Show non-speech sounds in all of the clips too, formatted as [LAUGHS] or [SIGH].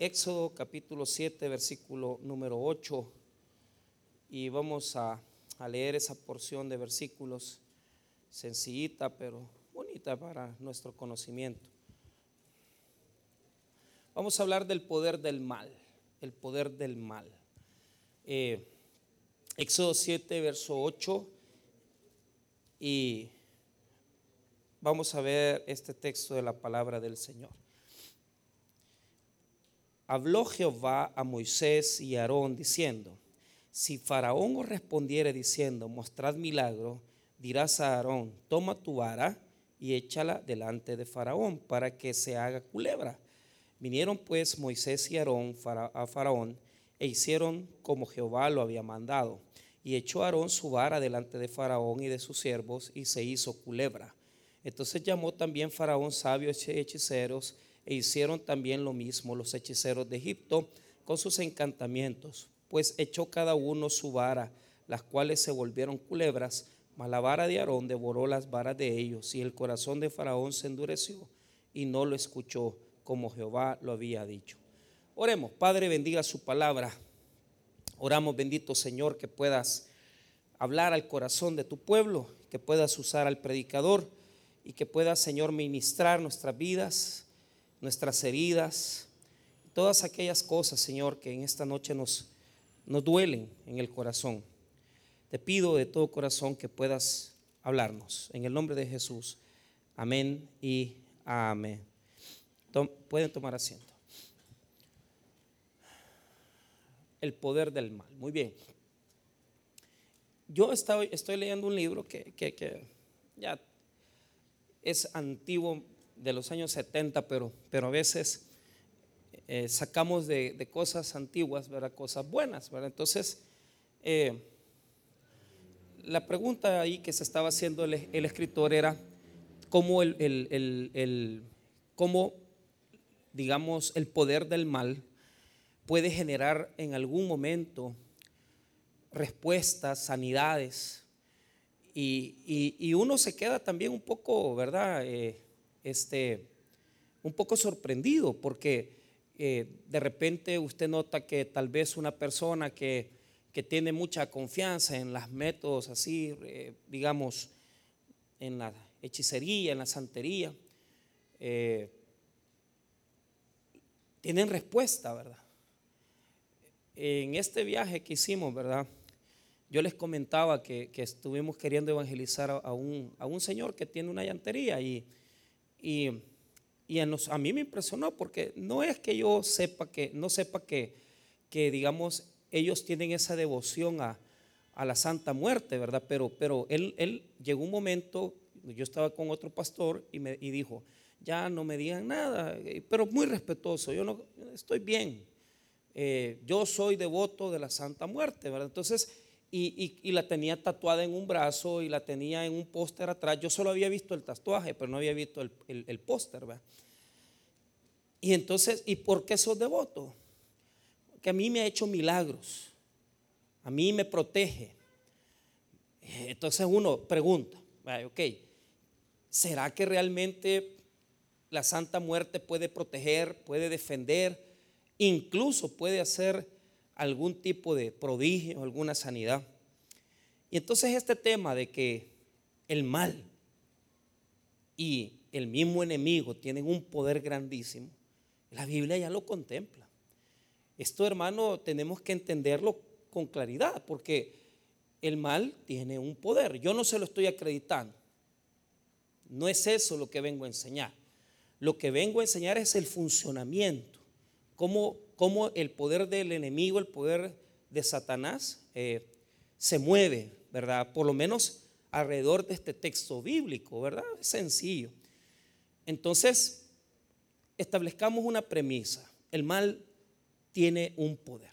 Éxodo capítulo 7, versículo número 8. Y vamos a, a leer esa porción de versículos sencillita, pero bonita para nuestro conocimiento. Vamos a hablar del poder del mal, el poder del mal. Eh, Éxodo 7, verso 8. Y vamos a ver este texto de la palabra del Señor. Habló Jehová a Moisés y a Aarón diciendo, si Faraón os respondiere diciendo, mostrad milagro, dirás a Aarón, toma tu vara y échala delante de Faraón para que se haga culebra. Vinieron pues Moisés y Aarón a Faraón e hicieron como Jehová lo había mandado. Y echó Aarón su vara delante de Faraón y de sus siervos y se hizo culebra. Entonces llamó también Faraón sabios hechiceros e hicieron también lo mismo los hechiceros de Egipto con sus encantamientos, pues echó cada uno su vara, las cuales se volvieron culebras, mas la vara de Aarón devoró las varas de ellos, y el corazón de Faraón se endureció y no lo escuchó como Jehová lo había dicho. Oremos, Padre, bendiga su palabra. Oramos, bendito Señor, que puedas hablar al corazón de tu pueblo, que puedas usar al predicador y que puedas, Señor, ministrar nuestras vidas nuestras heridas, todas aquellas cosas, Señor, que en esta noche nos, nos duelen en el corazón. Te pido de todo corazón que puedas hablarnos. En el nombre de Jesús. Amén y amén. pueden tomar asiento. El poder del mal. Muy bien. Yo estoy, leyendo un libro que, que ya es antiguo de los años 70, pero, pero a veces eh, sacamos de, cosas antiguas, ¿verdad? Cosas buenas, ¿verdad? Entonces, eh, la pregunta ahí que se estaba haciendo el, escritor era cómo el, el, cómo, digamos, el poder del mal puede generar en algún momento respuestas, sanidades. Y, y, uno se queda también un poco, ¿verdad? Eh, este, un poco sorprendido porque eh, de repente usted nota que tal vez una persona que, tiene mucha confianza en los métodos así, eh, digamos, en la hechicería, en la santería, eh, tienen respuesta, ¿verdad? En este viaje que hicimos, ¿verdad? Yo les comentaba que, estuvimos queriendo evangelizar a un, a un señor que tiene una llantería y y, a, mí me impresionó porque no es que yo sepa que, no sepa que, que digamos, ellos tienen esa devoción a, la Santa Muerte, ¿verdad? Pero, pero él, él llegó un momento, yo estaba con otro pastor y me y dijo, ya no me digan nada, pero muy respetuoso, yo no estoy bien, eh, yo soy devoto de la Santa Muerte, ¿verdad? Entonces, y, la tenía tatuada en un brazo y la tenía en un póster atrás. Yo solo había visto el tatuaje, pero no había visto el, el, póster. Y entonces, ¿y por qué sos devoto? Que a mí me ha hecho milagros, a mí me protege. Entonces uno pregunta, ok, ¿será que realmente la Santa Muerte puede proteger, puede defender, incluso puede hacer algún tipo de prodigio, alguna sanidad. Y entonces este tema de que el mal y el mismo enemigo tienen un poder grandísimo, la Biblia ya lo contempla. Esto, hermano, tenemos que entenderlo con claridad, porque el mal tiene un poder. Yo no se lo estoy acreditando. No es eso lo que vengo a enseñar. Lo que vengo a enseñar es el funcionamiento, cómo cómo el poder del enemigo, el poder de Satanás eh, se mueve, ¿verdad? Por lo menos alrededor de este texto bíblico, ¿verdad? Es sencillo. Entonces, establezcamos una premisa. El mal tiene un poder.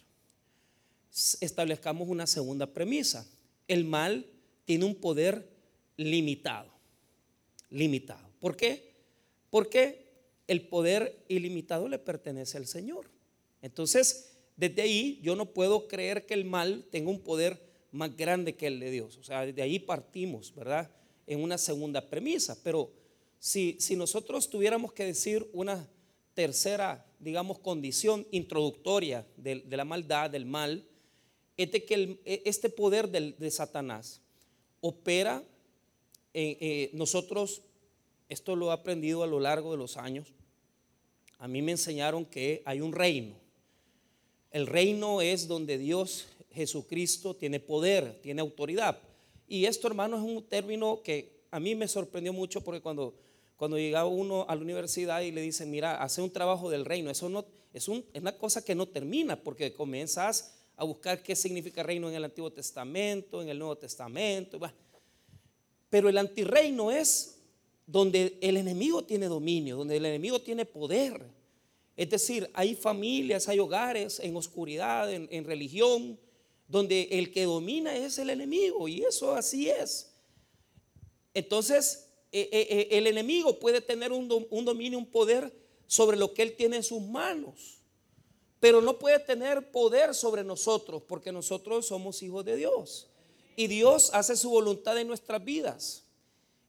Establezcamos una segunda premisa. El mal tiene un poder limitado. Limitado. ¿Por qué? Porque el poder ilimitado le pertenece al Señor. Entonces, desde ahí yo no puedo creer que el mal tenga un poder más grande que el de Dios. O sea, desde ahí partimos, ¿verdad? En una segunda premisa. Pero si, si nosotros tuviéramos que decir una tercera digamos, condición introductoria de, la maldad, del mal, es de que e, este poder de Satanás opera, en, eh, nosotros, esto lo he aprendido a lo largo de los años, a mí me enseñaron que hay un reino. El reino es donde Dios Jesucristo tiene poder, tiene autoridad. Y esto, hermano, es un término que a mí me sorprendió mucho porque cuando, cuando llegaba uno a la universidad y le dicen, mira, hace un trabajo del reino, eso no, es, es una cosa que no termina porque comienzas a buscar qué significa reino en el Antiguo Testamento, en el Nuevo Testamento. Pero el antirreino es donde el enemigo tiene dominio, donde el enemigo tiene poder. Es decir, hay familias, hay hogares en oscuridad, en religión, donde el que domina es el enemigo y eso así es. Entonces, eh, eh, eh, el enemigo puede tener un, dominio, un poder sobre lo que él tiene en sus manos, pero no puede tener poder sobre nosotros porque nosotros somos hijos de Dios y Dios hace su voluntad en nuestras vidas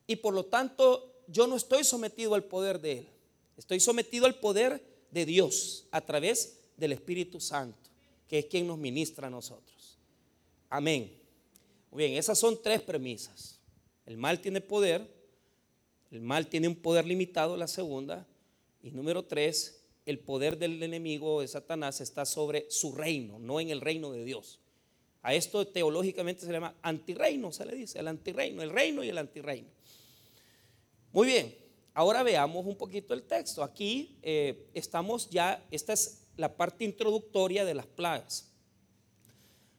y por lo tanto yo no estoy sometido al poder de él, estoy sometido al poder de Dios a través del Espíritu Santo, que es quien nos ministra a nosotros. Amén. Muy bien, esas son tres premisas. El mal tiene poder, el mal tiene un poder limitado, la segunda. Y número tres, el poder del enemigo de Satanás está sobre su reino, no en el reino de Dios. A esto teológicamente se le llama antirreino, se le dice, el antirreino, el reino y el antirreino. Muy bien, ahora veamos un poquito el texto. Aquí eh, estamos ya, esta es la parte introductoria de las plagas.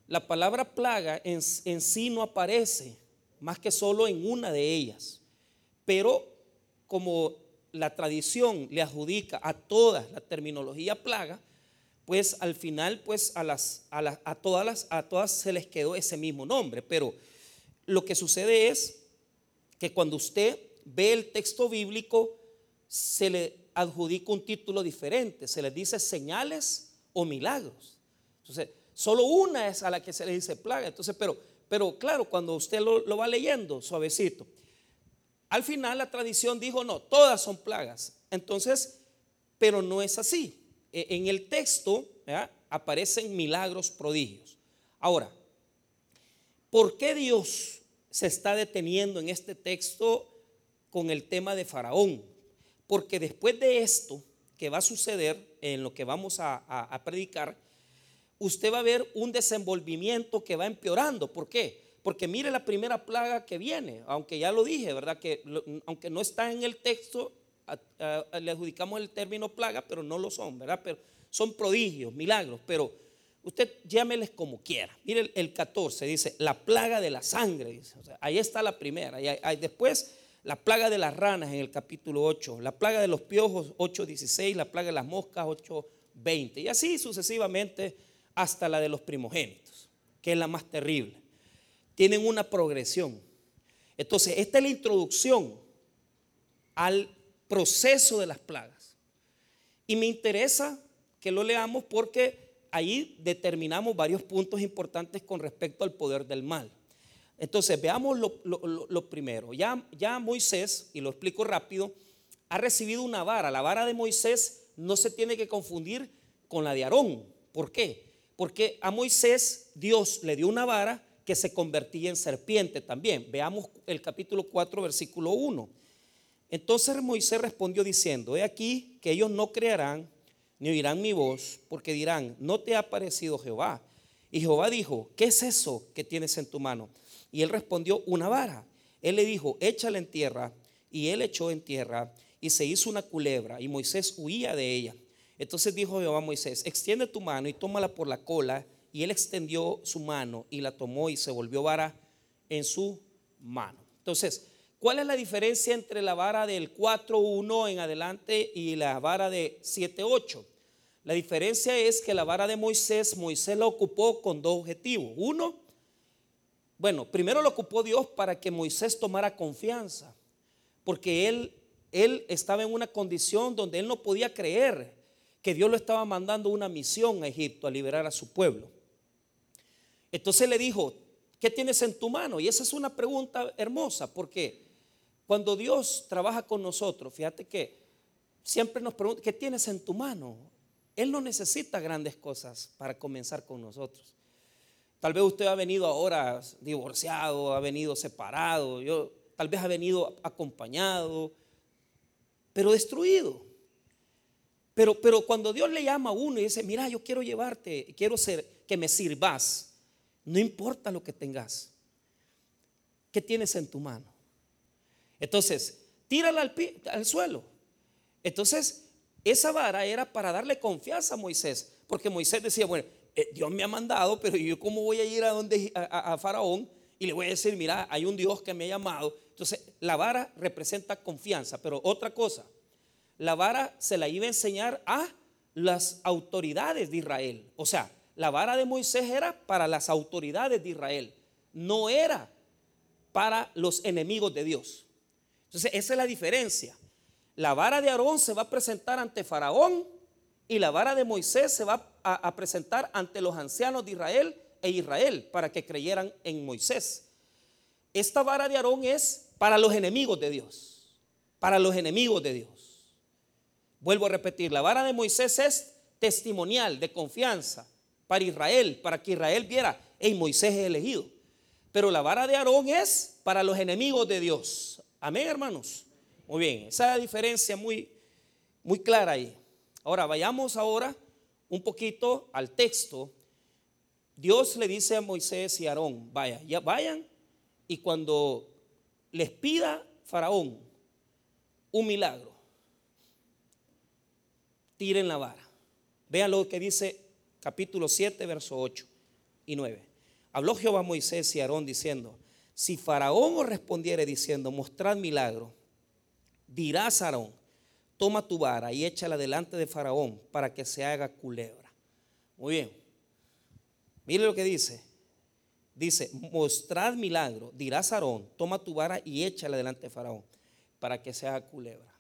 La palabra plaga en, sí no aparece más que solo en una de ellas. Pero como la tradición le adjudica a todas la terminología plaga, pues al final pues a todas se les quedó ese mismo nombre. Pero lo que sucede es que cuando usted ve el texto bíblico, se le adjudica un título diferente, se le dice señales o milagros. Entonces, solo una es a la que se le dice plaga. Entonces, pero pero claro, cuando usted lo, va leyendo suavecito, al final la tradición dijo, no, todas son plagas. Entonces, pero no es así. E, en el texto aparecen milagros, prodigios. Ahora, ¿por qué Dios se está deteniendo en este texto con el tema de Faraón? Porque después de esto que va a suceder en lo que vamos a predicar, usted va a ver un desenvolvimiento que va empeorando. ¿Por qué? Porque mire la primera plaga que viene, aunque ya lo dije, ¿verdad? Que aunque no está en el texto, le adjudicamos el término plaga, pero no lo son, ¿verdad? Pero son prodigios, milagros, pero usted llámeles como quiera. Mire el, 14, dice, la plaga de la sangre, ahí está la primera. Y después la plaga de las ranas en el capítulo 8, la plaga de los piojos 8.16, la plaga de las moscas 8.20, y así sucesivamente hasta la de los primogénitos, que es la más terrible. Tienen una progresión. Entonces, esta es la introducción al proceso de las plagas. Y me interesa que lo leamos porque ahí determinamos varios puntos importantes con respecto al poder del mal. Entonces, veamos lo, primero. Ya, ya Moisés, y lo explico rápido, ha recibido una vara. La vara de Moisés no se tiene que confundir con la de Aarón. ¿Por qué? Porque a Moisés Dios le dio una vara que se convertía en serpiente también. Veamos el capítulo 4, versículo 1. Entonces Moisés respondió diciendo, he aquí que ellos no creerán ni oirán mi voz, porque dirán, no te ha parecido Jehová. Y Jehová dijo, ¿qué es eso que tienes en tu mano? Y él respondió, una vara. Él le dijo, échala en tierra. Y él echó en tierra y se hizo una culebra y Moisés huía de ella. Entonces dijo Jehová a Moisés, extiende tu mano y tómala por la cola. Y él extendió su mano y la tomó y se volvió vara en su mano. Entonces, ¿cuál es la diferencia entre la vara del 4.1 en adelante y la vara de 7.8? La diferencia es que la vara de Moisés, Moisés la ocupó con dos objetivos. Uno, bueno, primero lo ocupó Dios para que Moisés tomara confianza, porque él, él estaba en una condición donde él no podía creer que Dios lo estaba mandando una misión a Egipto a liberar a su pueblo. Entonces le dijo, ¿qué tienes en tu mano? Y esa es una pregunta hermosa, porque cuando Dios trabaja con nosotros, fíjate que siempre nos pregunta, ¿qué tienes en tu mano? Él no necesita grandes cosas para comenzar con nosotros. Tal vez usted ha venido ahora divorciado, ha venido separado, yo, tal vez ha venido acompañado, pero destruido. Pero, pero cuando Dios le llama a uno y dice, mira, yo quiero llevarte, quiero ser, que me sirvas, no importa lo que tengas. ¿Qué tienes en tu mano? Entonces, tírala al, al suelo. Entonces, esa vara era para darle confianza a Moisés, porque Moisés decía, bueno, Dios me ha mandado, pero yo cómo voy a ir a donde a, Faraón y le voy a decir, mira, hay un Dios que me ha llamado. Entonces, la vara representa confianza, pero otra cosa, la vara se la iba a enseñar a las autoridades de Israel. O sea, la vara de Moisés era para las autoridades de Israel, no era para los enemigos de Dios. Entonces, esa es la diferencia. La vara de Aarón se va a presentar ante Faraón y la vara de Moisés se va a, presentar ante los ancianos de Israel e Israel para que creyeran en Moisés. Esta vara de Aarón es para los enemigos de Dios, para los enemigos de Dios. Vuelvo a repetir, la vara de Moisés es testimonial, de confianza para Israel, para que Israel viera, en Moisés es elegido. Pero la vara de Aarón es para los enemigos de Dios. Amén, hermanos. Muy bien, esa es la diferencia muy, muy clara ahí. Ahora, vayamos ahora un poquito al texto. Dios le dice a Moisés y a Aarón, vaya, ya vayan y cuando les pida Faraón un milagro, tiren la vara. Vean lo que dice capítulo 7, verso 8 y 9. Habló Jehová a Moisés y a Aarón diciendo, si Faraón os respondiere diciendo, mostrad milagro, dirás Aarón, toma tu vara y échala delante de Faraón para que se haga culebra. Muy bien. Mire lo que dice. Dice, mostrad milagro, dirás a Aarón, toma tu vara y échala delante de Faraón para que se haga culebra.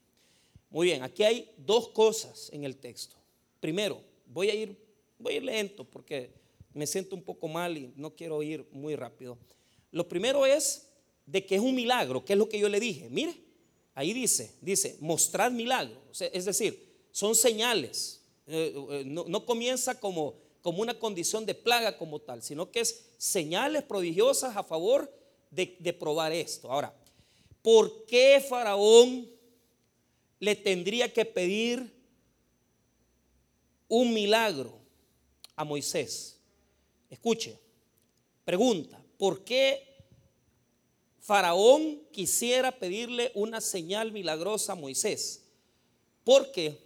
Muy bien, aquí hay dos cosas en el texto. Primero, voy a ir, voy a ir lento porque me siento un poco mal y no quiero ir muy rápido. Lo primero es de que es un milagro, que es lo que yo le dije. Mire, Ahí dice, dice, mostrad milagros. es decir, son señales. Eh, eh, no, comienza como, como una condición de plaga como tal, sino que es señales prodigiosas a favor de, de probar esto. Ahora, ¿por qué Faraón le tendría que pedir un milagro a Moisés? Escuche, pregunta, ¿por qué Faraón quisiera pedirle una señal milagrosa a Moisés, porque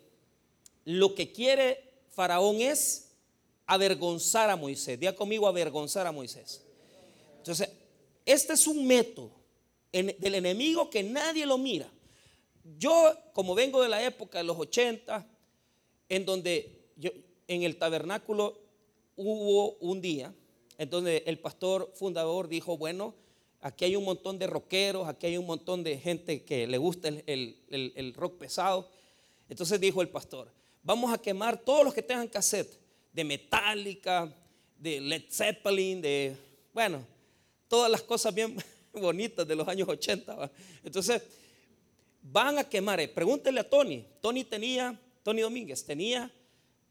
lo que quiere Faraón es avergonzar a Moisés. Diga conmigo avergonzar a Moisés. Entonces, este es un método del enemigo que nadie lo mira. Yo, como vengo de la época de los 80, en donde en el tabernáculo hubo un día en donde el pastor fundador dijo, bueno, Aquí hay un montón de rockeros, aquí hay un montón de gente que le gusta el, rock pesado. Entonces dijo el pastor, vamos a quemar todos los que tengan cassette de Metallica, de Led Zeppelin, de, bueno, todas las cosas bien [LAUGHS] bonitas de los años 80. Entonces, van a quemar. Eh, pregúntele a Tony. Tony tenía, Tony Domínguez tenía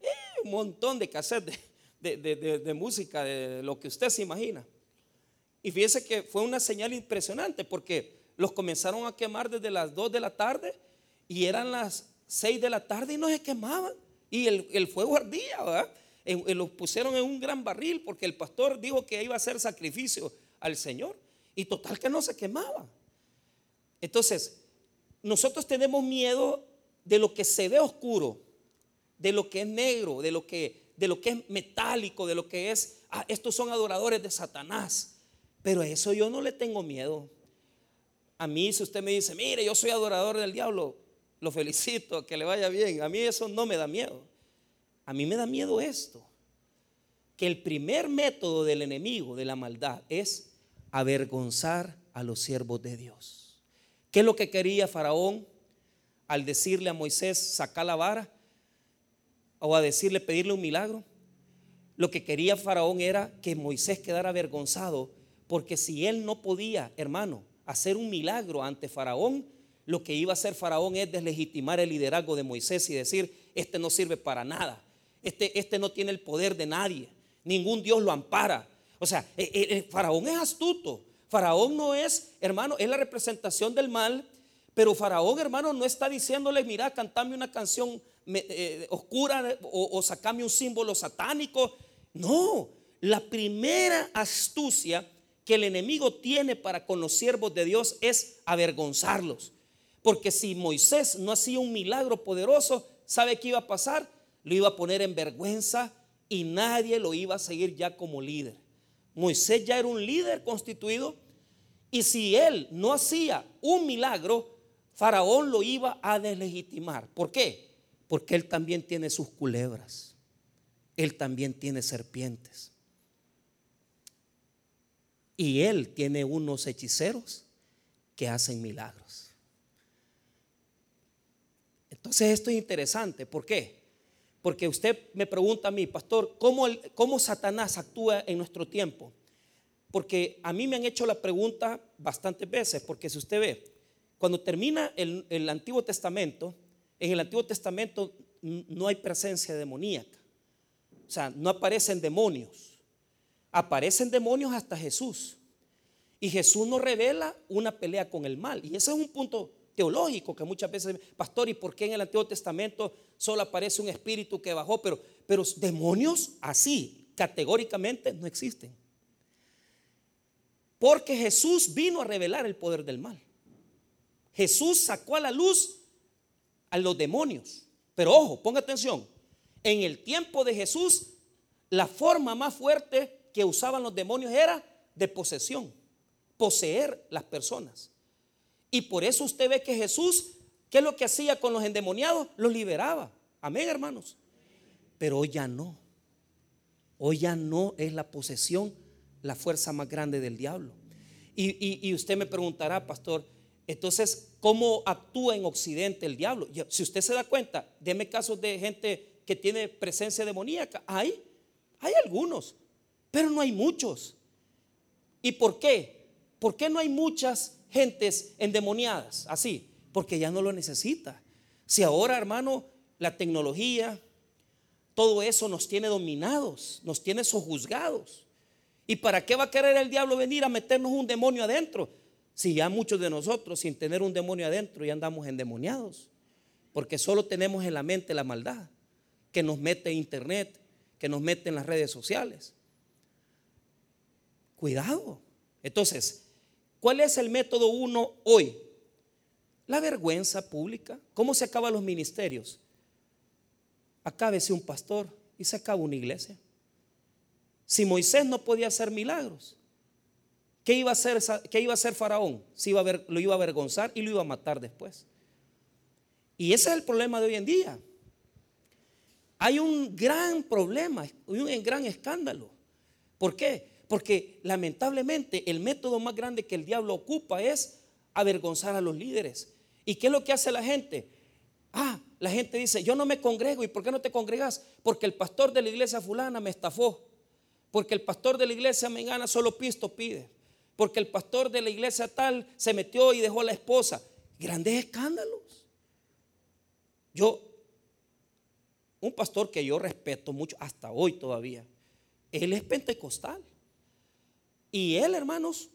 eh, un montón de cassettes de música, de lo que usted se imagina. Y fíjese que fue una señal impresionante porque los comenzaron a quemar desde las 2 de la tarde y eran las 6 de la tarde y no se quemaban. Y el, fuego ardía, ¿verdad? los pusieron en un gran barril porque el pastor dijo que iba a hacer sacrificio al Señor. Y total que no se quemaba. Entonces, nosotros tenemos miedo de lo que se ve oscuro, de lo que es negro, de lo que, de lo que es metálico, de lo que es, ah, estos son adoradores de Satanás. Pero a eso yo no le tengo miedo. A mí, si usted me dice, mire, yo soy adorador del diablo, lo felicito, que le vaya bien. A mí eso no me da miedo. A mí me da miedo esto. Que el primer método del enemigo, de la maldad, es avergonzar a los siervos de Dios. ¿Qué es lo que quería Faraón al decirle a Moisés, saca la vara? O a decirle, pedirle un milagro. Lo que quería Faraón era que Moisés quedara avergonzado porque si él no podía, hermano, hacer un milagro ante Faraón, lo que iba a hacer Faraón es deslegitimar el liderazgo de Moisés y decir, este no sirve para nada. Este, este no tiene el poder de nadie. Ningún Dios lo ampara. O sea, el, e, el faraón es astuto. Faraón no es, hermano, es la representación del mal. Pero Faraón, hermano, no está diciéndole, mira, cantame una canción eh, oscura o, o sacame un símbolo satánico. No, la primera astucia que el enemigo tiene para con los siervos de Dios es avergonzarlos. Porque si Moisés no hacía un milagro poderoso, ¿sabe qué iba a pasar? Lo iba a poner en vergüenza y nadie lo iba a seguir ya como líder. Moisés ya era un líder constituido y si él no hacía un milagro, Faraón lo iba a deslegitimar. ¿Por qué? Porque él también tiene sus culebras. Él también tiene serpientes. Y él tiene unos hechiceros que hacen milagros. Entonces esto es interesante. ¿Por qué? Porque usted me pregunta a mí, pastor, ¿cómo, cómo Satanás actúa en nuestro tiempo? Porque a mí me han hecho la pregunta bastantes veces, porque si usted ve, cuando termina el, el Antiguo Testamento, en el Antiguo Testamento no hay presencia demoníaca. O sea, no aparecen demonios. Aparecen demonios hasta Jesús. Y Jesús nos revela una pelea con el mal. Y ese es un punto teológico que muchas veces, pastor, ¿y por qué en el Antiguo Testamento solo aparece un espíritu que bajó? Pero, pero demonios así, categóricamente, no existen. Porque Jesús vino a revelar el poder del mal. Jesús sacó a la luz a los demonios. Pero ojo, ponga atención. En el tiempo de Jesús, la forma más fuerte que usaban los demonios era de posesión, poseer las personas. Y por eso usted ve que Jesús, ¿qué es lo que hacía con los endemoniados? Los liberaba. Amén, hermanos. Pero hoy ya no. Hoy ya no es la posesión la fuerza más grande del diablo. Y, y usted me preguntará, pastor, entonces, ¿cómo actúa en Occidente el diablo? Si usted se da cuenta, deme casos de gente que tiene presencia demoníaca. Hay, hay algunos, pero no hay muchos. ¿Y por qué? ¿Por qué no hay muchas gentes endemoniadas así? Porque ya no lo necesita. Si ahora, hermano, la tecnología, todo eso nos tiene dominados, nos tiene sojuzgados. ¿Y para qué va a querer el diablo venir a meternos un demonio adentro? Si ya muchos de nosotros, sin tener un demonio adentro, ya andamos endemoniados. Porque solo tenemos en la mente la maldad que nos mete internet, que nos mete en las redes sociales. Cuidado. Entonces, ¿cuál es el método uno hoy? La vergüenza pública. ¿Cómo se acaban los ministerios? Acábese un pastor y se acaba una iglesia. Si Moisés no podía hacer milagros, ¿Qué iba a hacer, qué iba a Faraón? Si iba a lo iba a avergonzar y lo iba a matar después. Y ese es el problema de hoy en día. Hay un gran problema, un gran escándalo. ¿Por qué? Porque lamentablemente el método más grande que el diablo ocupa es avergonzar a los líderes. ¿Y qué es lo que hace la gente? Ah, la gente dice, yo no me congrego. ¿Y por qué no te congregas? Porque el pastor de la iglesia fulana me estafó. Porque el pastor de la iglesia me gana solo pisto pide porque el pastor de la iglesia tal se metió y dejó a la esposa. Grandes escándalos. Yo, un pastor que yo respeto mucho hasta hoy todavía, él es pentecostal. Y él, hermanos,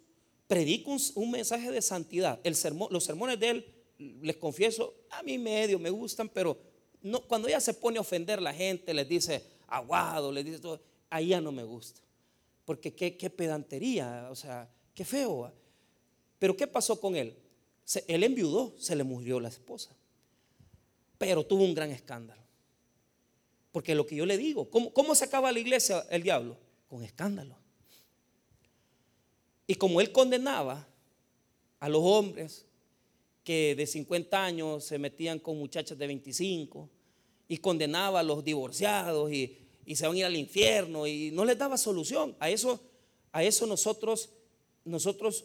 predica un, mensaje de santidad. El los sermones de él, les confieso, a mí medio me gustan, pero no, cuando ella se pone a ofender la gente, les dice aguado, les dice todo, ahí ya no me gusta. Porque qué, pedantería, o sea, Qué feo. Pero ¿qué pasó con él? él enviudó, se le murió la esposa. Pero tuvo un gran escándalo. Porque lo que yo le digo, ¿cómo, cómo se acaba la iglesia el diablo? Con escándalo. Y como él condenaba a los hombres que de 50 años se metían con muchachas de 25 y condenaba a los divorciados y, y se van a ir al infierno y no les daba solución. A eso, a eso nosotros nosotros,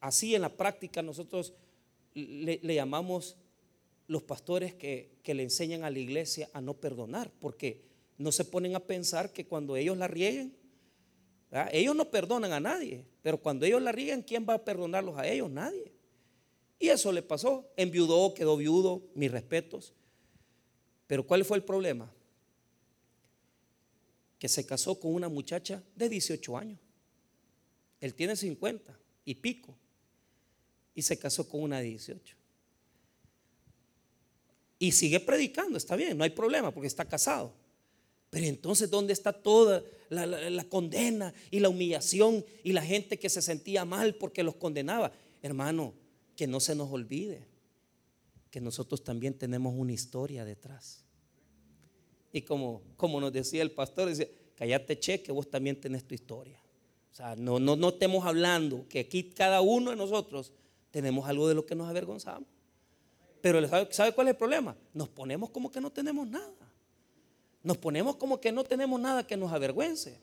así en la práctica, nosotros le, llamamos los pastores que, le enseñan a la iglesia a no perdonar, porque no se ponen a pensar que cuando ellos la rieguen, ellos no perdonan a nadie, pero cuando ellos la rieguen, ¿quién va a perdonarlos a ellos? Nadie. Y eso le pasó, enviudó, quedó viudo, mis respetos. Pero ¿cuál fue el problema? que se casó con una muchacha de 18 años. Él tiene 50 y pico. Y se casó con una de 18. Y sigue predicando, está bien, no hay problema porque está casado. Pero entonces, ¿dónde está toda la, condena y la humillación y la gente que se sentía mal porque los condenaba? Hermano, que no se nos olvide que nosotros también tenemos una historia detrás. Y como, como nos decía el pastor, dice, cállate che, que vos también tenés tu historia. O sea, no, no, no estemos hablando que aquí cada uno de nosotros tenemos algo de lo que nos avergonzamos. Pero ¿sabe, ¿sabe cuál es el problema? Nos ponemos como que no tenemos nada. Nos ponemos como que no tenemos nada que nos avergüence.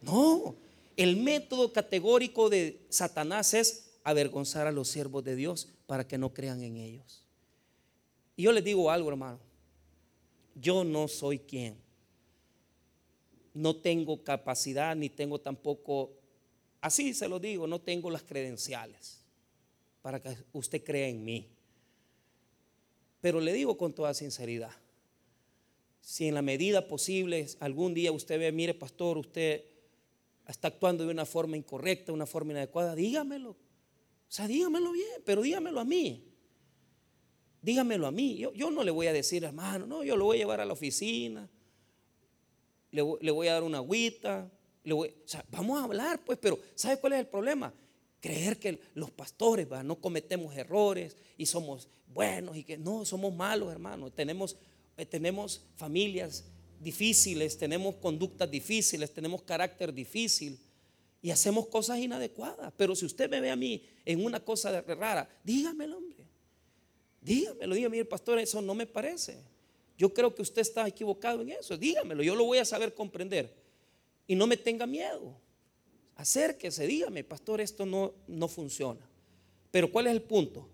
No, el método categórico de Satanás es avergonzar a los siervos de Dios para que no crean en ellos. Y yo les digo algo, hermano. Yo no soy quien. No tengo capacidad ni tengo tampoco, así se lo digo, no tengo las credenciales para que usted crea en mí. Pero le digo con toda sinceridad, si en la medida posible algún día usted ve, mire pastor, usted está actuando de una forma incorrecta, una forma inadecuada, dígamelo. O sea, dígamelo bien, pero dígamelo a mí. Dígamelo a mí. Yo, yo no le voy a decir, hermano, no, yo lo voy a llevar a la oficina, le, voy a dar una agüita. O sea, vamos a hablar, pues, pero ¿sabe cuál es el problema? creer que los pastores no cometemos errores y somos buenos y que no, somos malos, hermanos. Tenemos, tenemos familias difíciles, tenemos conductas difíciles, tenemos carácter difícil y hacemos cosas inadecuadas. Pero si usted me ve a mí en una cosa rara, dígamelo, hombre. Dígamelo, dígame, pastor, eso no me parece. Yo creo que usted está equivocado en eso. Dígamelo, yo lo voy a saber comprender. Y no me tenga miedo acérquese, dígame, pastor, esto no, no funciona. Pero ¿cuál es el punto?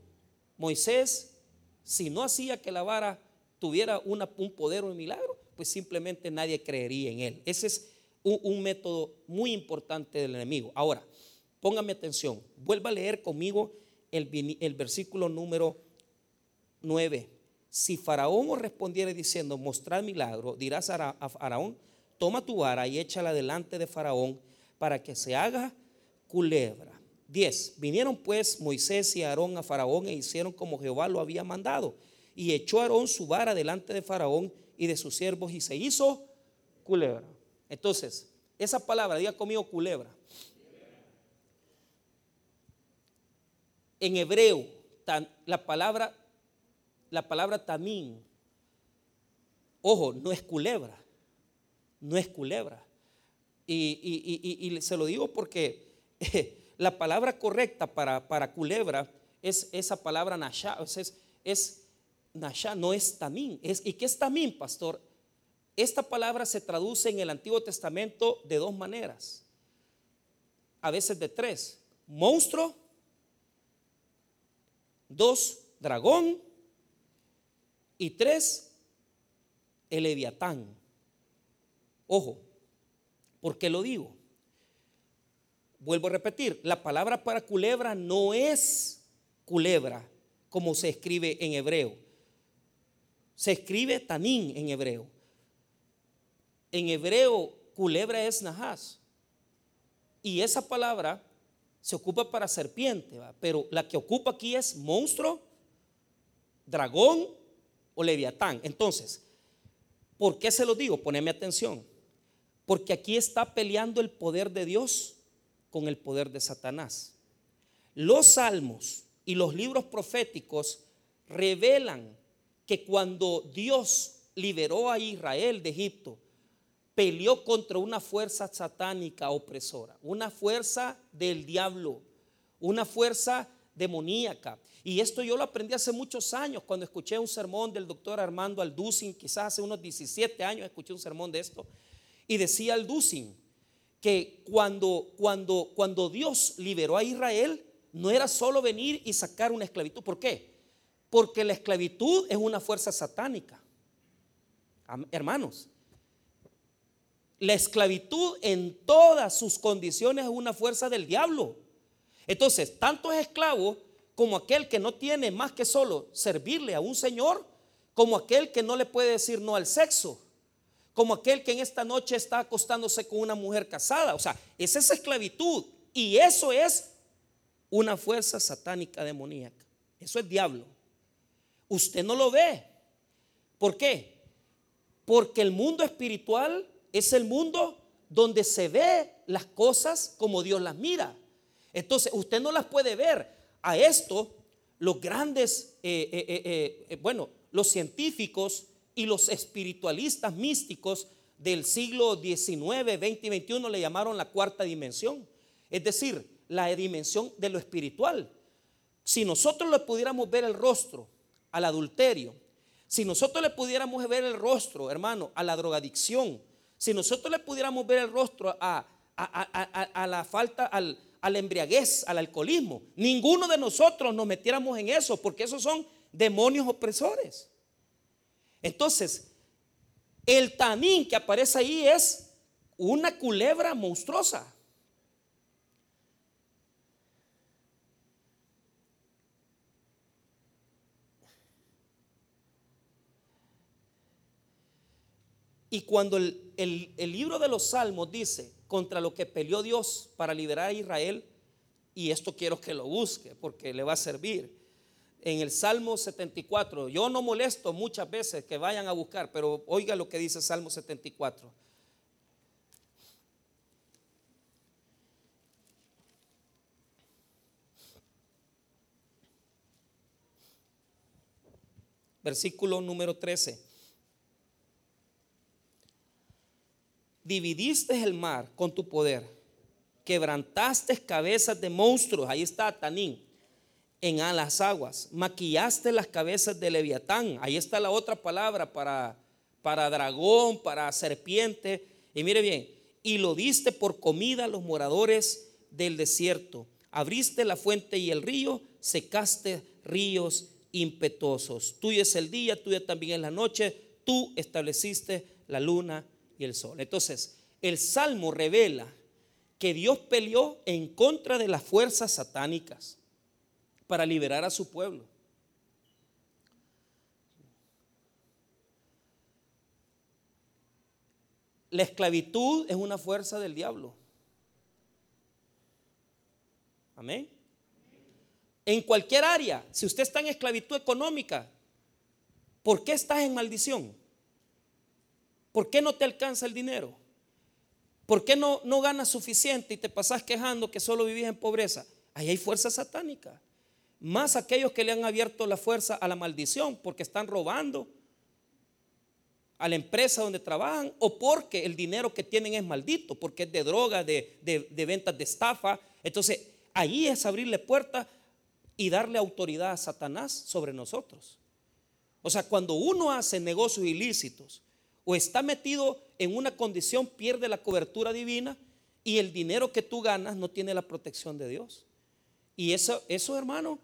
Moisés, si no hacía que la vara tuviera un poder o un milagro, pues simplemente nadie creería en él. Ese es un, método muy importante del enemigo. Ahora, póngame atención, vuelva a leer conmigo el, versículo número 9. Si Faraón os respondiere diciendo, mostrad milagro, dirás a Faraón, toma tu vara y échala delante de Faraón para que se haga culebra. 10. Vinieron pues Moisés y Aarón a Faraón e hicieron como Jehová lo había mandado. Y echó Aarón su vara delante de Faraón y de sus siervos y se hizo culebra. Entonces, esa palabra, diga conmigo culebra. En hebreo, la palabra, la palabra tamín, ojo, no es culebra, no es culebra. Y, se lo digo porque [LAUGHS] la palabra correcta para, culebra es esa palabra nasha, es, es nasha, no es tamín. Es, ¿Y qué es tamín, pastor? Esta palabra se traduce en el Antiguo Testamento de dos maneras, a veces de tres. Monstruo, dos, dragón y tres, el leviatán. Ojo, ¿Por qué lo digo? Vuelvo a repetir, la palabra para culebra no es culebra como se escribe en hebreo. Se escribe tanín en hebreo. En hebreo, culebra es nahas. Y esa palabra se ocupa para serpiente, pero la que ocupa aquí es monstruo, dragón o leviatán. Entonces, ¿por qué se lo digo? Poneme atención. Porque aquí está peleando el poder de Dios con el poder de Satanás. Los salmos y los libros proféticos revelan que cuando Dios liberó a Israel de Egipto, peleó contra una fuerza satánica opresora, una fuerza del diablo, una fuerza demoníaca. Y esto yo lo aprendí hace muchos años cuando escuché un sermón del doctor Armando Alducin, quizás hace unos 17 años escuché un sermón de esto. Y decía el Dusin que cuando, cuando, cuando Dios liberó a Israel, no era solo venir y sacar una esclavitud. ¿Por qué? Porque la esclavitud es una fuerza satánica. Hermanos, la esclavitud en todas sus condiciones es una fuerza del diablo. Entonces, tanto es esclavo como aquel que no tiene más que solo servirle a un Señor, como aquel que no le puede decir no al sexo como aquel que en esta noche está acostándose con una mujer casada. O sea, esa es esclavitud. Y eso es una fuerza satánica demoníaca. Eso es diablo. Usted no lo ve. ¿Por qué? Porque el mundo espiritual es el mundo donde se ve las cosas como Dios las mira. Entonces, usted no las puede ver. A esto, los grandes, eh, eh, eh, bueno, los científicos y los espiritualistas místicos del siglo XIX, XX y XXI le llamaron la cuarta dimensión. Es decir, la dimensión de lo espiritual. Si nosotros le pudiéramos ver el rostro al adulterio, si nosotros le pudiéramos ver el rostro, hermano, a la drogadicción, si nosotros le pudiéramos ver el rostro a, a, la falta, al, al embriaguez, al alcoholismo, ninguno de nosotros nos metiéramos en eso, porque esos son demonios opresores. Entonces, el tanín que aparece ahí es una culebra monstruosa. Y cuando el, libro de los Salmos dice contra lo que peleó Dios para liberar a Israel, y esto quiero que lo busque porque le va a servir. En el Salmo 74, yo no molesto muchas veces que vayan a buscar, pero oiga lo que dice el Salmo 74. Versículo número 13. Dividiste el mar con tu poder, quebrantaste cabezas de monstruos, ahí está Tanín, en las aguas, maquillaste las cabezas de Leviatán, ahí está la otra palabra para, para dragón, para serpiente, y mire bien, y lo diste por comida a los moradores del desierto, abriste la fuente y el río, secaste ríos impetuosos, tuyo es el día, tuya también es la noche, tú estableciste la luna el sol. Entonces, el Salmo revela que Dios peleó en contra de las fuerzas satánicas para liberar a su pueblo. La esclavitud es una fuerza del diablo. Amén. En cualquier área, si usted está en esclavitud económica, ¿por qué estás en maldición? ¿Por qué no te alcanza el dinero? ¿Por qué no, no ganas suficiente y te pasas quejando que solo vivís en pobreza? Ahí hay fuerza satánica. Más aquellos que le han abierto la fuerza a la maldición porque están robando a la empresa donde trabajan o porque el dinero que tienen es maldito, porque es de droga, de, de ventas de estafa. Entonces, ahí es abrirle puerta y darle autoridad a Satanás sobre nosotros. O sea, cuando uno hace negocios ilícitos, o está metido en una condición, pierde la cobertura divina y el dinero que tú ganas no tiene la protección de Dios. Y eso, eso hermano,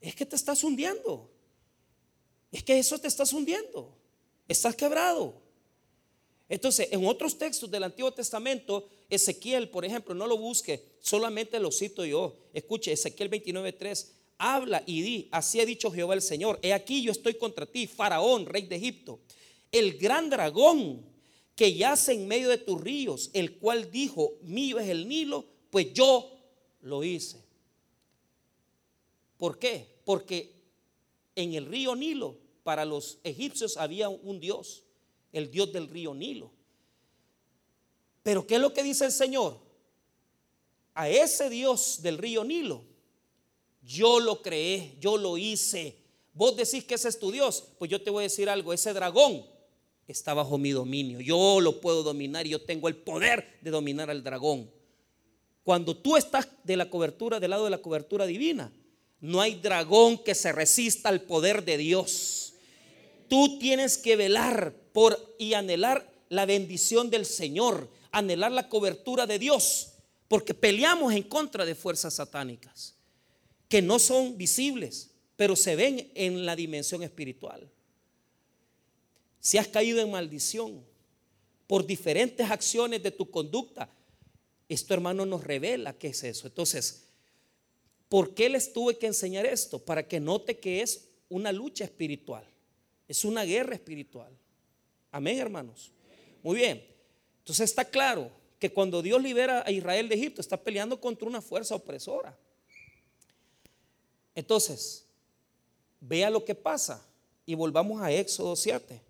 es que te estás hundiendo. Es que eso te estás hundiendo. Estás quebrado. Entonces, en otros textos del Antiguo Testamento, Ezequiel, por ejemplo, no lo busque, solamente lo cito yo. Escuche, Ezequiel 29:3, habla y di, así ha dicho Jehová el Señor, he aquí yo estoy contra ti, Faraón, rey de Egipto el gran dragón que yace en medio de tus ríos, el cual dijo, mío es el Nilo, pues yo lo hice. ¿Por qué? Porque en el río Nilo, para los egipcios había un Dios, el Dios del río Nilo. Pero ¿qué es lo que dice el Señor? A ese Dios del río Nilo, yo lo creé, yo lo hice. Vos decís que ese es tu Dios, pues yo te voy a decir algo, ese dragón está bajo mi dominio. Yo lo puedo dominar y yo tengo el poder de dominar al dragón. Cuando tú estás de la cobertura, del lado de la cobertura divina, no hay dragón que se resista al poder de Dios. Tú tienes que velar por y anhelar la bendición del Señor, anhelar la cobertura de Dios, porque peleamos en contra de fuerzas satánicas que no son visibles, pero se ven en la dimensión espiritual si has caído en maldición por diferentes acciones de tu conducta, esto hermano nos revela qué es eso. Entonces, ¿por qué les tuve que enseñar esto? Para que note que es una lucha espiritual, es una guerra espiritual. Amén, hermanos. muy bien. Entonces está claro que cuando Dios libera a Israel de Egipto, está peleando contra una fuerza opresora. Entonces, vea lo que pasa y volvamos a Éxodo 7,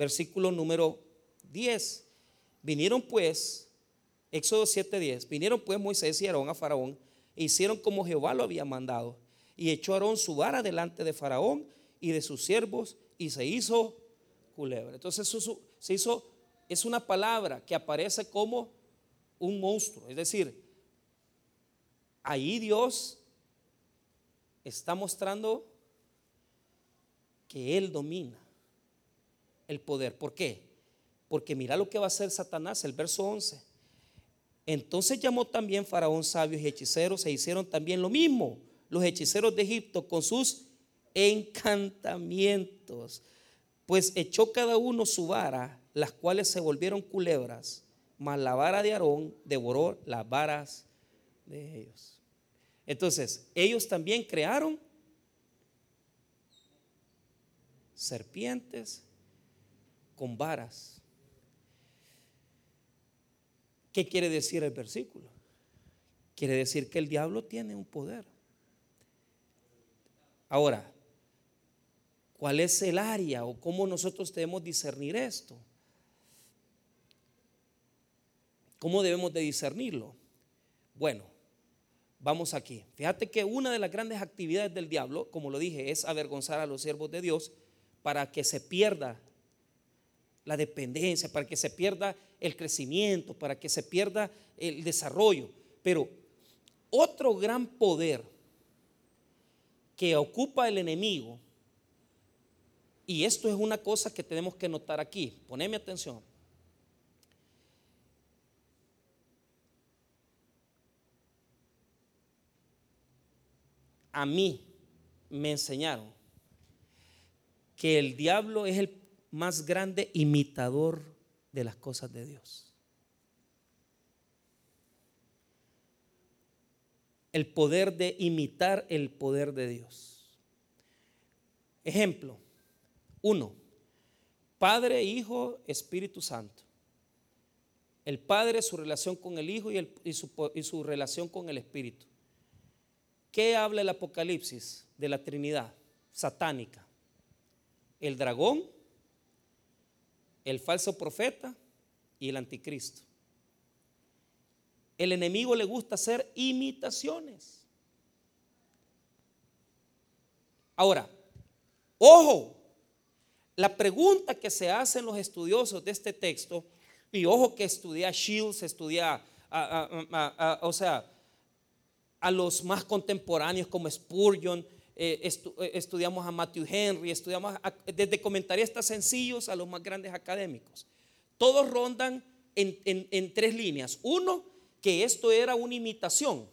versículo número 10. Vinieron pues, Éxodo 7:10, vinieron pues Moisés y Aarón a Faraón e hicieron como Jehová lo había mandado. Y echó Aarón su vara delante de Faraón y de sus siervos y se hizo culebra. Entonces eso, se hizo, es una palabra que aparece como un monstruo. Es decir, ahí Dios está mostrando que Él domina el poder. ¿Por qué? Porque mira lo que va a hacer Satanás, el verso 11. Entonces llamó también Faraón sabios y hechiceros e hicieron también lo mismo los hechiceros de Egipto con sus encantamientos. Pues echó cada uno su vara, las cuales se volvieron culebras, mas la vara de Aarón devoró las varas de ellos. Entonces, ellos también crearon serpientes con varas. ¿Qué quiere decir el versículo? Quiere decir que el diablo tiene un poder. Ahora, ¿cuál es el área o cómo nosotros debemos discernir esto? ¿Cómo debemos de discernirlo? Bueno, vamos aquí. Fíjate que una de las grandes actividades del diablo, como lo dije, es avergonzar a los siervos de Dios para que se pierda la dependencia, para que se pierda el crecimiento, para que se pierda el desarrollo. Pero otro gran poder que ocupa el enemigo, y esto es una cosa que tenemos que notar aquí, poneme atención. A mí me enseñaron que el diablo es el más grande imitador de las cosas de Dios. El poder de imitar el poder de Dios. Ejemplo, uno, Padre, Hijo, Espíritu Santo. El Padre, su relación con el Hijo y, su, y su relación con el Espíritu. ¿Qué habla el Apocalipsis de la Trinidad satánica? el dragón, el falso profeta y el anticristo. El enemigo le gusta hacer imitaciones. Ahora, ojo, la pregunta que se hacen los estudiosos de este texto, y ojo que estudia Shields, estudia, o sea, a los más contemporáneos como Spurgeon, eh, eh, estudiamos a Matthew Henry, estudiamos desde comentaristas sencillos a los más grandes académicos. Todos rondan en, tres líneas. Uno, que esto era una imitación.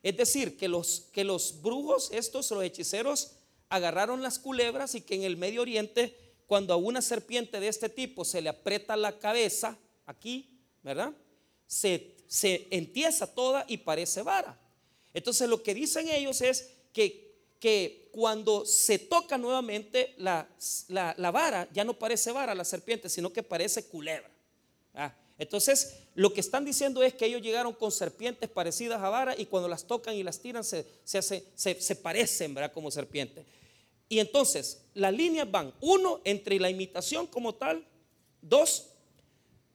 Es decir, que los, que los brujos, estos, los hechiceros, agarraron las culebras y que en el Medio Oriente, cuando a una serpiente de este tipo se le aprieta la cabeza, aquí, ¿verdad? Se, se toda y parece vara. Entonces lo que dicen ellos es que que cuando se toca nuevamente la, vara, ya no parece vara la serpiente, sino que parece culebra. Ah, entonces, lo que están diciendo es que ellos llegaron con serpientes parecidas a vara y cuando las tocan y las tiran se, se, parecen ¿verdad? como serpientes. Y entonces, las líneas van, uno, entre la imitación como tal, dos,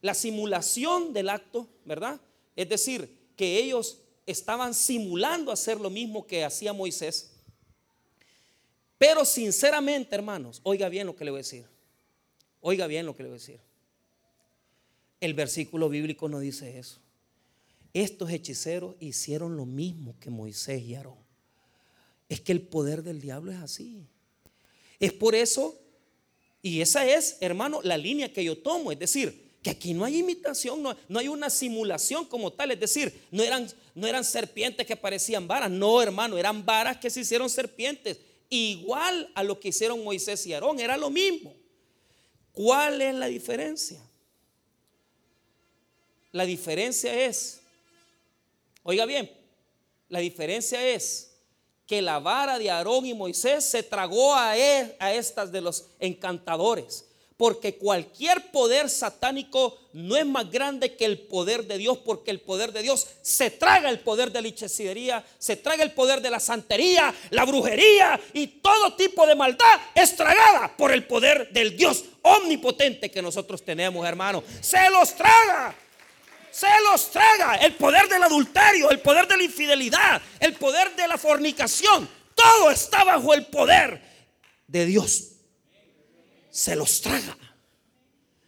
la simulación del acto, ¿verdad? Es decir, que ellos estaban simulando hacer lo mismo que hacía Moisés. Pero sinceramente, hermanos, oiga bien lo que le voy a decir. Oiga bien lo que le voy a decir. El versículo bíblico no dice eso. Estos hechiceros hicieron lo mismo que Moisés y Aarón. Es que el poder del diablo es así. Es por eso, y esa es, hermano, la línea que yo tomo. Es decir, que aquí no hay imitación, no, no, hay una simulación como tal. Es decir, no eran, no eran serpientes que parecían varas. No, hermano, eran varas que se hicieron serpientes igual a lo que hicieron Moisés y Aarón, era lo mismo. ¿Cuál es la diferencia? La diferencia es, oiga bien, la diferencia es que la vara de Aarón y Moisés se tragó a, él, a estas de los encantadores. Porque cualquier poder satánico no es más grande que el poder de Dios, porque el poder de Dios se traga el poder de la hechicería, se traga el poder de la santería, la brujería y todo tipo de maldad es tragada por el poder del Dios omnipotente que nosotros tenemos, hermano. Se los traga. Se los traga el poder del adulterio, el poder de la infidelidad, el poder de la fornicación. Todo está bajo el poder de Dios se los traga.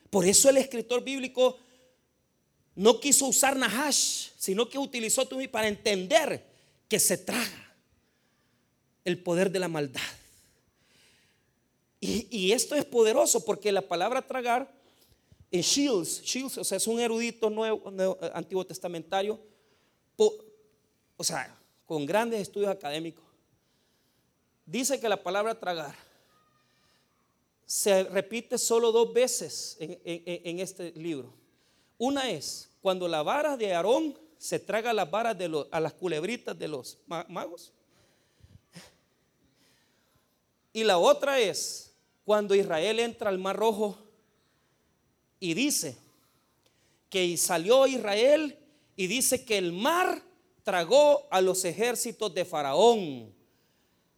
Por eso el escritor bíblico no quiso usar Nahash, sino que utilizó Tumi para entender que se traga el poder de la maldad. Y, esto es poderoso porque la palabra tragar en Shields, Shields, o sea, es un erudito nuevo, antiguo testamentario, o sea, con grandes estudios académicos, dice que la palabra tragar se repite solo dos veces en, este libro. Una es cuando la vara de Aarón se traga las varas de los, a las culebritas de los magos. Y la otra es cuando Israel entra al Mar Rojo y dice que salió Israel y dice que el mar tragó a los ejércitos de Faraón,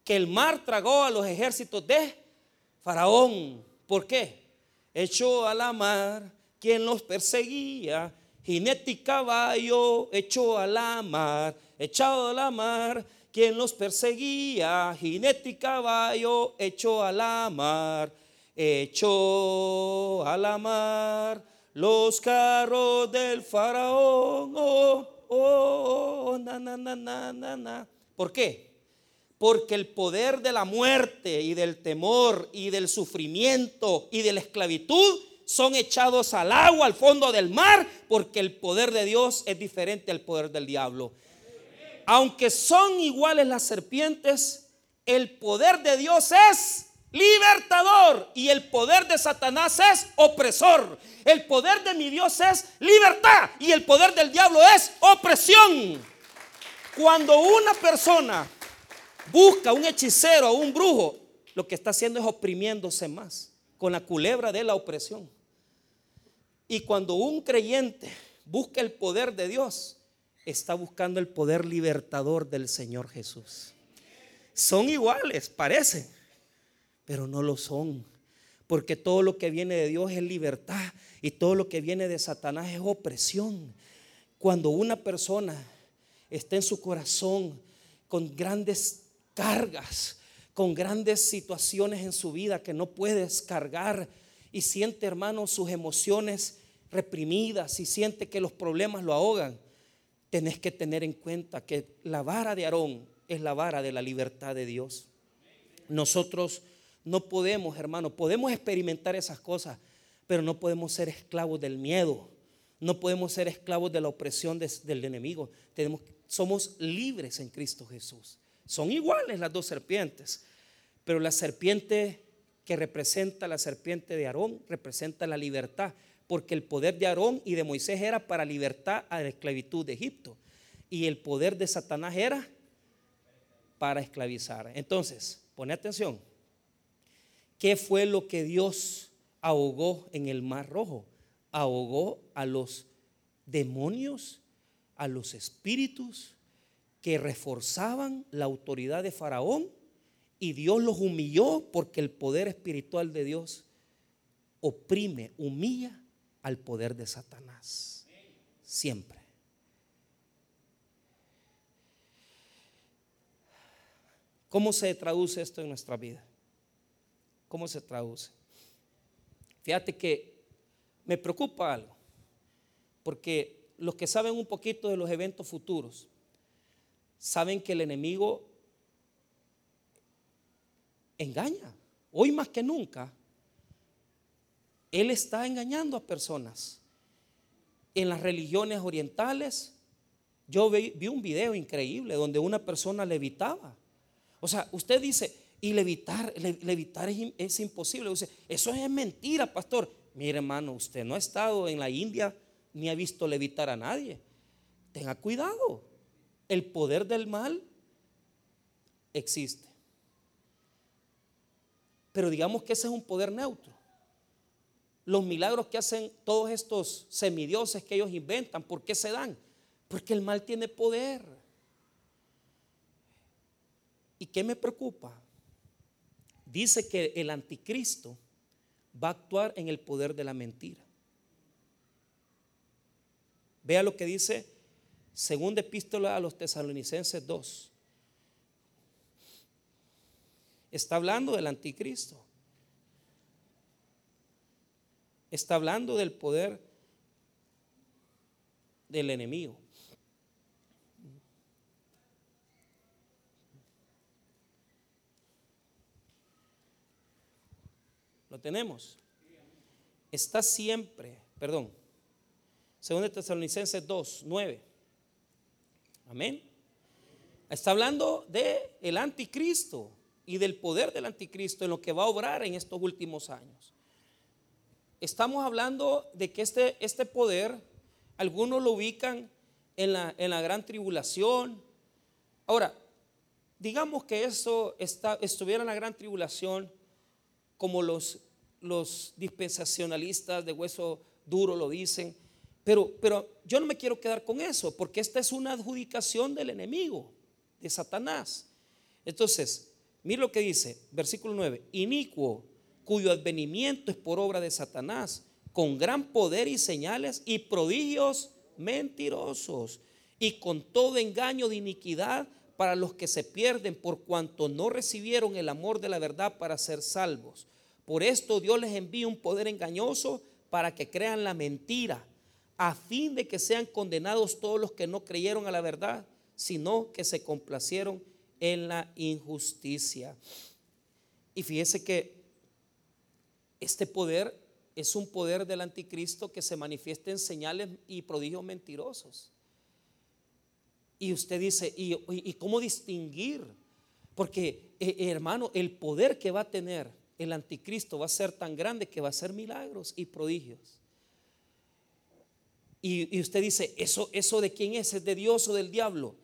que el mar tragó a los ejércitos de Faraón. ¿Por qué? Echó a la mar quien los perseguía. Jinete y caballo echó a la mar, echado a la mar quien los perseguía. Jinete y caballo echó a la mar, echó a la mar los carros del faraón. Oh, oh, oh, na, na, na, na, na. ¿Por qué? Porque el poder de la muerte y del temor y del sufrimiento y de la esclavitud son echados al agua, al fondo del mar, porque el poder de Dios es diferente al poder del diablo. Aunque son iguales las serpientes, el poder de Dios es libertador y el poder de Satanás es opresor. El poder de mi Dios es libertad y el poder del diablo es opresión. Cuando una persona busca un hechicero, a un brujo, lo que está haciendo es oprimiéndose más con la culebra de la opresión. Y cuando un creyente busca el poder de Dios, está buscando el poder libertador del Señor Jesús. Son iguales, parecen, pero no lo son. Porque todo lo que viene de Dios es libertad y todo lo que viene de Satanás es opresión. Cuando una persona está en su corazón con grandes cargas, con grandes situaciones en su vida que no puedes cargar y siente, hermano, sus emociones reprimidas y siente que los problemas lo ahogan, tenés que tener en cuenta que la vara de Aarón es la vara de la libertad de Dios. Nosotros no podemos, hermano, podemos experimentar esas cosas, pero no podemos ser esclavos del miedo. No podemos ser esclavos de la opresión del enemigo. Somos libres en Cristo Jesús. Son iguales las dos serpientes, pero la serpiente que representa la serpiente de Aarón representa la libertad, porque el poder de Aarón y de Moisés era para libertad a la esclavitud de Egipto, y el poder de Satanás era para esclavizar. Entonces, pone atención, ¿qué fue lo que Dios ahogó en el mar rojo? Ahogó a los demonios, a los espíritus, que reforzaban la autoridad de Faraón y Dios los humilló porque el poder espiritual de Dios oprime, humilla al poder de Satanás. Siempre. ¿Cómo se traduce esto en nuestra vida? ¿Cómo se traduce? Fíjate que me preocupa algo, porque los que saben un poquito de los eventos futuros, saben que el enemigo engaña. Hoy más que nunca, él está engañando a personas. En las religiones orientales, yo vi, un video increíble donde una persona levitaba. O sea, usted dice, y levitar, levitar es, es imposible. Dice, eso es mentira, pastor. Mire, hermano, usted no ha estado en la India ni ha visto levitar a nadie. Tenga cuidado el poder del mal existe. Pero digamos que ese es un poder neutro. los milagros que hacen todos estos semidioses que ellos inventan, ¿por qué se dan? Porque el mal tiene poder. ¿Y qué me preocupa? Dice que el anticristo va a actuar en el poder de la mentira. Vea lo que dice segunda epístola a los tesalonicenses 2. Está hablando del anticristo. Está hablando del poder del enemigo. ¿Lo tenemos? Está siempre, perdón, según Tesalonicenses 2, 9. Amén. Está hablando de el anticristo y del poder del anticristo en lo que va a obrar en estos últimos años. Estamos hablando de que este, este poder, algunos lo ubican en la, en la gran tribulación. Ahora, digamos que eso estuviera en la gran tribulación como los, los dispensacionalistas de hueso duro lo dicen. Pero, pero yo no me quiero quedar con eso, porque esta es una adjudicación del enemigo, de Satanás. Entonces, mire lo que dice, versículo 9, inicuo, cuyo advenimiento es por obra de Satanás, con gran poder y señales y prodigios mentirosos, y con todo engaño de iniquidad para los que se pierden por cuanto no recibieron el amor de la verdad para ser salvos. Por esto Dios les envía un poder engañoso para que crean la mentira, a fin de que sean condenados todos los que no creyeron a la verdad, sino que se complacieron en la injusticia. Y fíjese que este poder es un poder del anticristo que se manifiesta en señales y prodigios mentirosos. Y usted dice, ¿y, cómo distinguir? Porque, eh, hermano, el poder que va a tener el anticristo va a ser tan grande que va a hacer milagros y prodigios. Y, usted dice, ¿eso, ¿eso de quién es? ¿Es de Dios o del diablo?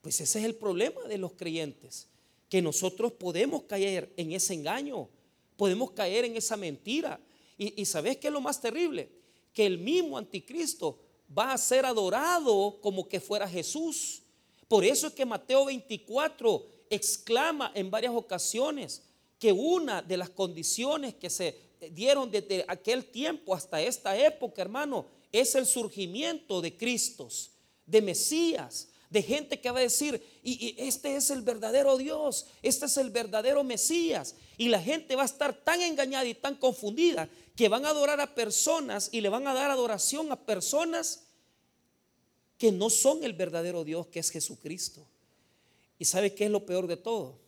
Pues ese es el problema de los creyentes, que nosotros podemos caer en ese engaño, podemos caer en esa mentira. Y, y ¿sabes qué es lo más terrible? Que el mismo anticristo va a ser adorado como que fuera Jesús. Por eso es que Mateo 24 exclama en varias ocasiones, que una de las condiciones que se dieron desde aquel tiempo hasta esta época, hermano, es el surgimiento de Cristos, de Mesías, de gente que va a decir, y, este es el verdadero Dios, este es el verdadero Mesías. Y la gente va a estar tan engañada y tan confundida que van a adorar a personas y le van a dar adoración a personas que no son el verdadero Dios, que es Jesucristo. ¿Y sabe qué es lo peor de todo?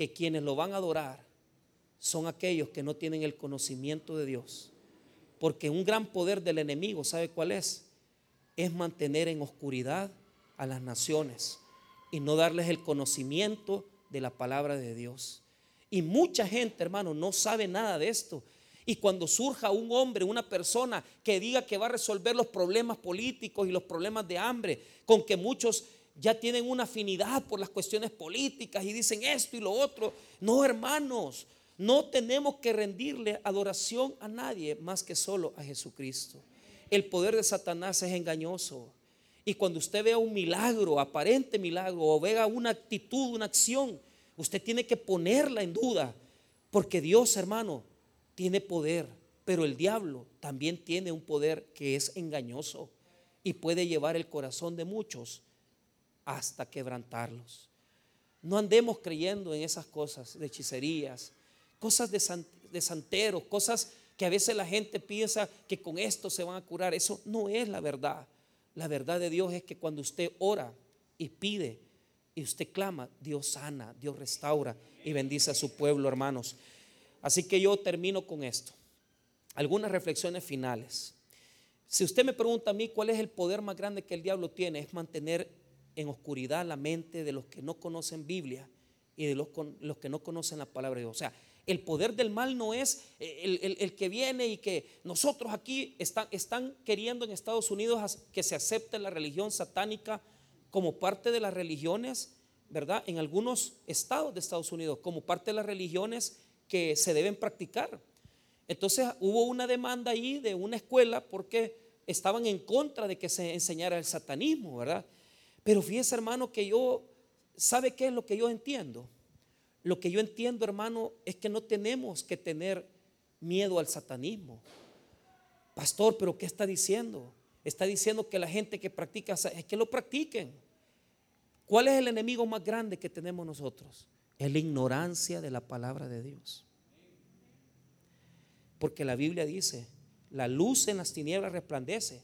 que quienes lo van a adorar son aquellos que no tienen el conocimiento de Dios. Porque un gran poder del enemigo, ¿sabe cuál es? Es mantener en oscuridad a las naciones y no darles el conocimiento de la palabra de Dios. Y mucha gente, hermano, no sabe nada de esto. Y cuando surja un hombre, una persona que diga que va a resolver los problemas políticos y los problemas de hambre, con que muchos ya tienen una afinidad por las cuestiones políticas y dicen esto y lo otro. No, hermanos, no tenemos que rendirle adoración a nadie más que solo a Jesucristo. El poder de Satanás es engañoso. Y cuando usted vea un milagro, aparente milagro, o vea una actitud, una acción, usted tiene que ponerla en duda. Porque Dios, hermano, tiene poder, pero el diablo también tiene un poder que es engañoso y puede llevar el corazón de muchos hasta quebrantarlos. No andemos creyendo en esas cosas de hechicerías, cosas de, santeros, cosas que a veces la gente piensa que con esto se van a curar. Eso no es la verdad. La verdad de Dios es que cuando usted ora y pide y usted clama, Dios sana, Dios restaura y bendice a su pueblo, hermanos. Así que yo termino con esto. Algunas reflexiones finales. Si usted me pregunta a mí cuál es el poder más grande que el diablo tiene, es mantener en oscuridad la mente de los que no conocen Biblia y de los, los que no conocen la palabra de Dios. O sea, el poder del mal no es el, que viene y que nosotros aquí están queriendo en Estados Unidos que se acepte la religión satánica como parte de las religiones, ¿verdad? En algunos estados de Estados Unidos, como parte de las religiones que se deben practicar. Entonces hubo una demanda ahí de una escuela porque estaban en contra de que se enseñara el satanismo, ¿verdad? Pero fíjese, hermano, que yo, ¿sabe qué es lo que yo entiendo? Lo que yo entiendo, hermano, es que no tenemos que tener miedo al satanismo. Pastor, pero ¿qué está diciendo? Está diciendo que la gente que practica es que lo practiquen. ¿Cuál es el enemigo más grande que tenemos nosotros? Es la ignorancia de la palabra de Dios. Porque la Biblia dice, la luz en las tinieblas resplandece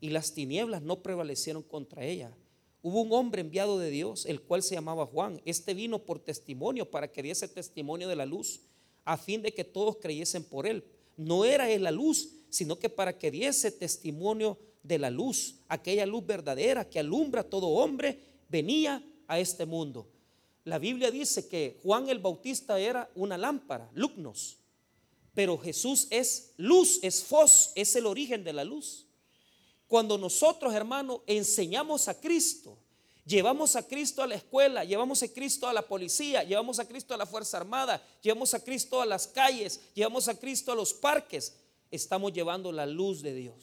y las tinieblas no prevalecieron contra ella. Hubo un hombre enviado de Dios, el cual se llamaba Juan. Este vino por testimonio para que diese testimonio de la luz, a fin de que todos creyesen por él. No era él la luz, sino que para que diese testimonio de la luz, aquella luz verdadera que alumbra a todo hombre, venía a este mundo. La Biblia dice que Juan el Bautista era una lámpara, lugnos, pero Jesús es luz, es fos, es el origen de la luz. Cuando nosotros, hermanos, enseñamos a Cristo, llevamos a Cristo a la escuela, llevamos a Cristo a la policía, llevamos a Cristo a la Fuerza Armada, llevamos a Cristo a las calles, llevamos a Cristo a los parques, estamos llevando la luz de Dios.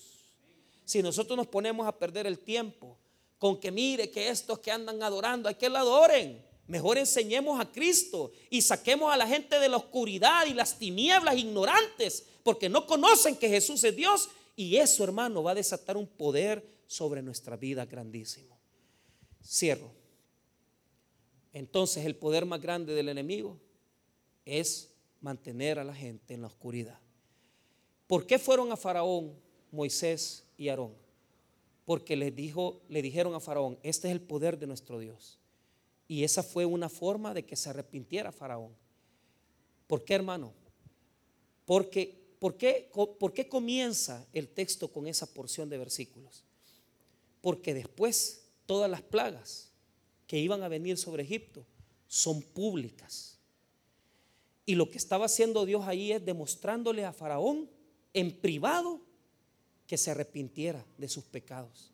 Si nosotros nos ponemos a perder el tiempo con que mire que estos que andan adorando, hay que la adoren. Mejor enseñemos a Cristo y saquemos a la gente de la oscuridad y las tinieblas ignorantes, porque no conocen que Jesús es Dios y eso, hermano, va a desatar un poder sobre nuestra vida grandísimo. Cierro. Entonces el poder más grande del enemigo es mantener a la gente en la oscuridad. ¿Por qué fueron a Faraón Moisés y Aarón? Porque dijo, le dijeron a Faraón, este es el poder de nuestro Dios. Y esa fue una forma de que se arrepintiera Faraón. ¿Por qué, hermano? Porque ¿por qué, ¿por qué comienza el texto con esa porción de versículos? Porque después todas las plagas que iban a venir sobre Egipto son públicas. Y lo que estaba haciendo Dios ahí es demostrándole a Faraón en privado que se arrepintiera de sus pecados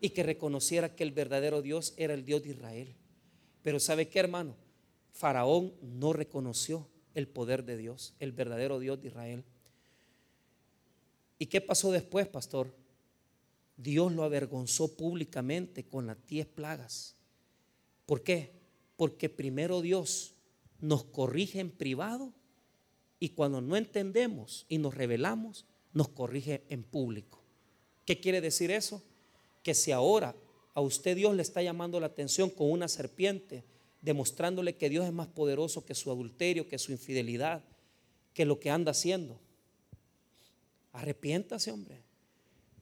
y que reconociera que el verdadero Dios era el Dios de Israel. Pero ¿sabe qué, hermano? Faraón no reconoció el poder de Dios, el verdadero Dios de Israel. ¿Y qué pasó después, pastor? Dios lo avergonzó públicamente con las diez plagas. ¿Por qué? Porque primero Dios nos corrige en privado y cuando no entendemos y nos revelamos, nos corrige en público. ¿Qué quiere decir eso? Que si ahora a usted Dios le está llamando la atención con una serpiente, demostrándole que Dios es más poderoso que su adulterio, que su infidelidad, que lo que anda haciendo, Arrepiéntase, hombre.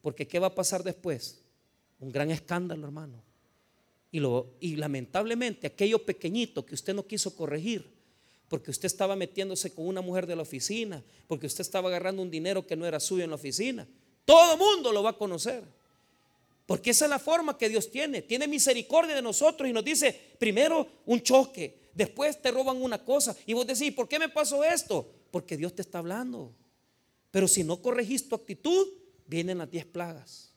Porque ¿qué va a pasar después? Un gran escándalo, hermano. Y, lo, y lamentablemente aquello pequeñito que usted no quiso corregir, porque usted estaba metiéndose con una mujer de la oficina, porque usted estaba agarrando un dinero que no era suyo en la oficina, todo el mundo lo va a conocer. Porque esa es la forma que Dios tiene. Tiene misericordia de nosotros y nos dice, primero un choque, después te roban una cosa. Y vos decís, ¿por qué me pasó esto? Porque Dios te está hablando. Pero si no corregís tu actitud, vienen las diez plagas,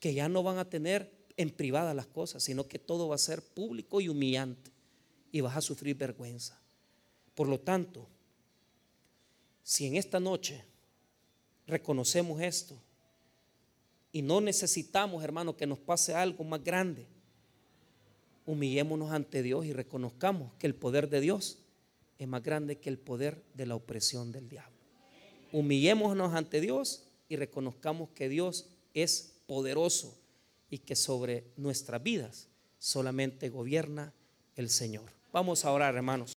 que ya no van a tener en privada las cosas, sino que todo va a ser público y humillante y vas a sufrir vergüenza. Por lo tanto, si en esta noche reconocemos esto y no necesitamos, hermano, que nos pase algo más grande, humillémonos ante Dios y reconozcamos que el poder de Dios es más grande que el poder de la opresión del diablo humillémonos ante Dios y reconozcamos que Dios es poderoso y que sobre nuestras vidas solamente gobierna el Señor. Vamos a orar, hermanos.